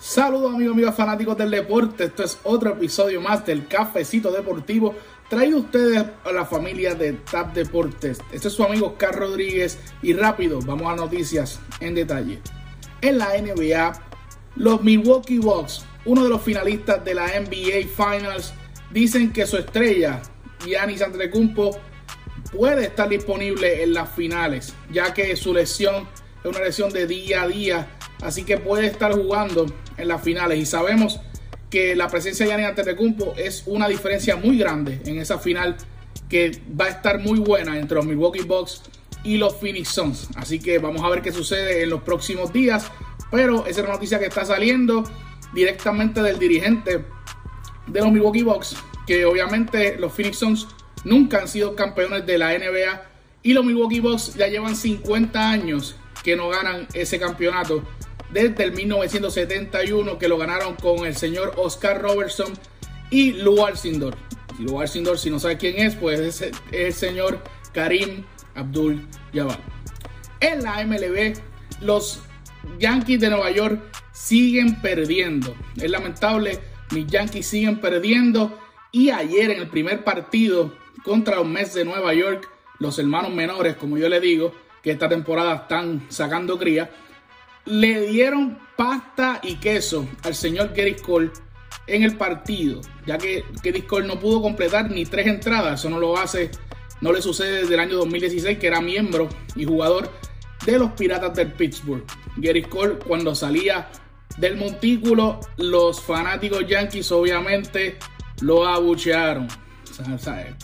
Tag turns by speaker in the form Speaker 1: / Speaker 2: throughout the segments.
Speaker 1: Saludos amigos, amigos fanáticos del deporte. Esto es otro episodio más del Cafecito Deportivo. Traído ustedes a la familia de TAP Deportes. Este es su amigo Carl Rodríguez. Y rápido, vamos a noticias en detalle. En la NBA, los Milwaukee Bucks, uno de los finalistas de la NBA Finals, dicen que su estrella, Giannis Antetokounmpo, puede estar disponible en las finales, ya que su lesión es una lesión de día a día así que puede estar jugando en las finales y sabemos que la presencia de Giannis Antetokounmpo es una diferencia muy grande en esa final que va a estar muy buena entre los Milwaukee Bucks y los Phoenix Suns. Así que vamos a ver qué sucede en los próximos días. Pero esa es una noticia que está saliendo directamente del dirigente de los Milwaukee Bucks, que obviamente los Phoenix Suns nunca han sido campeones de la NBA y los Milwaukee Bucks ya llevan 50 años que no ganan ese campeonato desde el 1971 que lo ganaron con el señor Oscar Robertson y Lou Alcindor. Y Lou Alcindor, si no sabe quién es, pues es el señor Karim Abdul Jabbar. En la MLB, los Yankees de Nueva York siguen perdiendo. Es lamentable, mis Yankees siguen perdiendo. Y ayer en el primer partido contra los Mets de Nueva York, los hermanos menores, como yo le digo, que esta temporada están sacando cría, le dieron pasta y queso al señor Gary Cole en el partido, ya que Gary Cole no pudo completar ni tres entradas, eso no lo hace, no le sucede desde el año 2016 que era miembro y jugador de los Piratas del Pittsburgh. Gary Cole cuando salía del montículo, los fanáticos yankees obviamente lo abuchearon.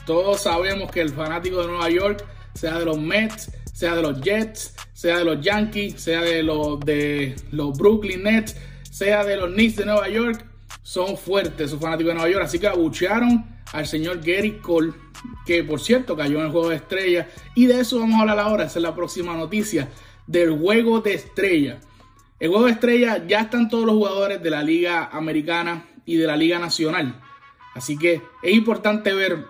Speaker 1: todos sabemos que el fanático de Nueva York, sea de los Mets, sea de los Jets, sea de los Yankees, sea de los, de los Brooklyn Nets, sea de los Knicks de Nueva York, son fuertes sus fanáticos de Nueva York. Así que abuchearon al señor Gary Cole, que por cierto cayó en el juego de estrella. Y de eso vamos a hablar ahora, esa es la próxima noticia, del juego de estrella. El juego de estrella ya están todos los jugadores de la Liga Americana y de la Liga Nacional. Así que es importante ver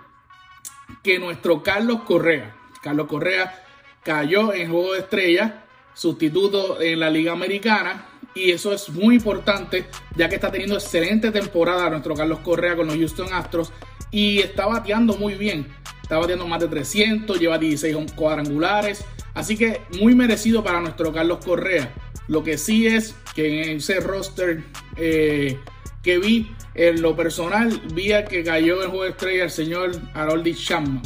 Speaker 1: que nuestro Carlos Correa, Carlos Correa cayó en juego de estrella, sustituto en la Liga Americana. Y eso es muy importante, ya que está teniendo excelente temporada nuestro Carlos Correa con los Houston Astros y está bateando muy bien. Está bateando más de 300, lleva 16 cuadrangulares. Así que muy merecido para nuestro Carlos Correa. Lo que sí es que en ese roster eh, que vi, en lo personal, vi a que cayó en juego de estrella el señor Harold Chapman.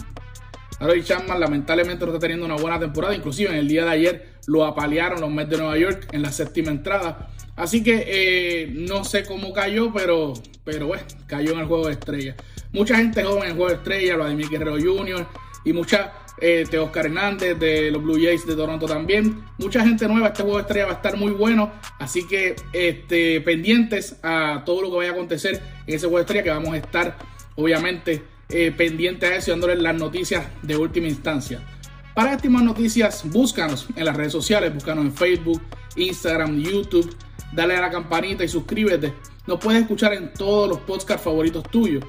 Speaker 1: Harold Chapman lamentablemente no está teniendo una buena temporada. Inclusive en el día de ayer lo apalearon los Mets de Nueva York en la séptima entrada. Así que eh, no sé cómo cayó, pero, pero bueno, cayó en el juego de estrella. Mucha gente joven en el juego de estrella, Vladimir Guerrero Jr. y mucha, eh, Oscar Hernández de los Blue Jays de Toronto también. Mucha gente nueva, este juego de estrella va a estar muy bueno. Así que este, pendientes a todo lo que vaya a acontecer en ese juego de estrella que vamos a estar, obviamente, eh, pendiente a eso y dándoles las noticias de última instancia. Para estas más noticias, búscanos en las redes sociales, búscanos en Facebook, Instagram, YouTube, dale a la campanita y suscríbete. Nos puedes escuchar en todos los podcasts favoritos tuyos.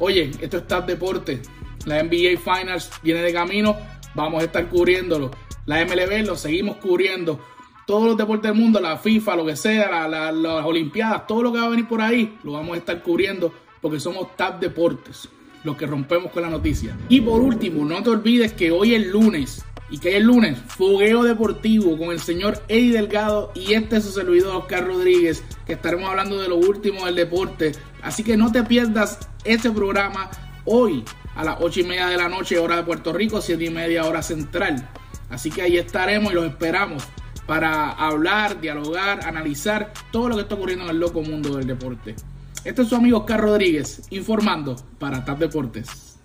Speaker 1: Oye, esto es TAP Deporte. La NBA Finals viene de camino, vamos a estar cubriéndolo. La MLB lo seguimos cubriendo. Todos los deportes del mundo, la FIFA, lo que sea, las Olimpiadas, todo lo que va a venir por ahí, lo vamos a estar cubriendo porque somos TAP Deportes los que rompemos con la noticia. Y por último, no te olvides que hoy es lunes. Y que es lunes, fogueo deportivo con el señor Eddie Delgado y este es su servidor Oscar Rodríguez, que estaremos hablando de lo último del deporte. Así que no te pierdas este programa hoy a las 8 y media de la noche, hora de Puerto Rico, 7 y media hora central. Así que ahí estaremos y los esperamos para hablar, dialogar, analizar todo lo que está ocurriendo en el loco mundo del deporte. Este es su amigo Oscar Rodríguez informando para TAP Deportes.